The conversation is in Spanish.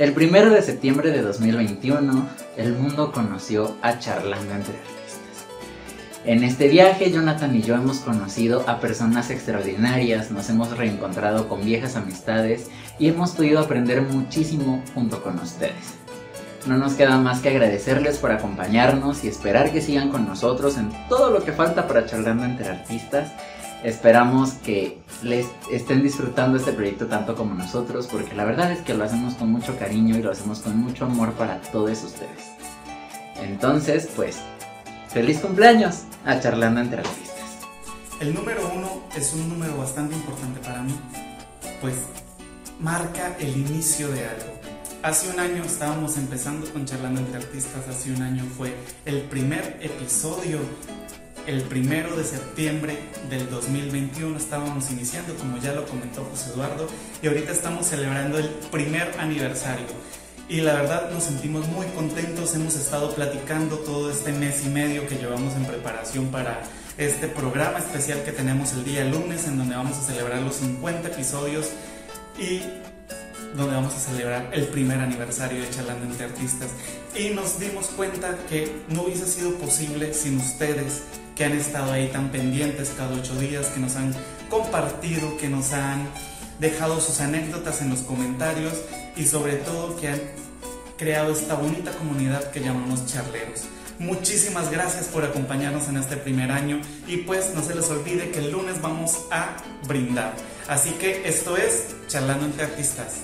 El primero de septiembre de 2021, el mundo conoció a Charlando entre Artistas. En este viaje, Jonathan y yo hemos conocido a personas extraordinarias, nos hemos reencontrado con viejas amistades y hemos podido aprender muchísimo junto con ustedes. No nos queda más que agradecerles por acompañarnos y esperar que sigan con nosotros en todo lo que falta para Charlando entre Artistas Esperamos que les estén disfrutando este proyecto tanto como nosotros, porque la verdad es que lo hacemos con mucho cariño y lo hacemos con mucho amor para todos ustedes. Entonces, pues, feliz cumpleaños a Charlando entre Artistas. El número uno es un número bastante importante para mí, pues marca el inicio de algo. Hace un año estábamos empezando con Charlando entre Artistas, hace un año fue el primer episodio el primero de septiembre del 2021 estábamos iniciando, como ya lo comentó José Eduardo, y ahorita estamos celebrando el primer aniversario. Y la verdad nos sentimos muy contentos, hemos estado platicando todo este mes y medio que llevamos en preparación para este programa especial que tenemos el día lunes, en donde vamos a celebrar los 50 episodios y donde vamos a celebrar el primer aniversario de Charlando entre Artistas. Y nos dimos cuenta que no hubiese sido posible sin ustedes, que han estado ahí tan pendientes cada ocho días, que nos han compartido, que nos han dejado sus anécdotas en los comentarios y sobre todo que han creado esta bonita comunidad que llamamos charleros. Muchísimas gracias por acompañarnos en este primer año y pues no se les olvide que el lunes vamos a brindar. Así que esto es Charlando entre Artistas.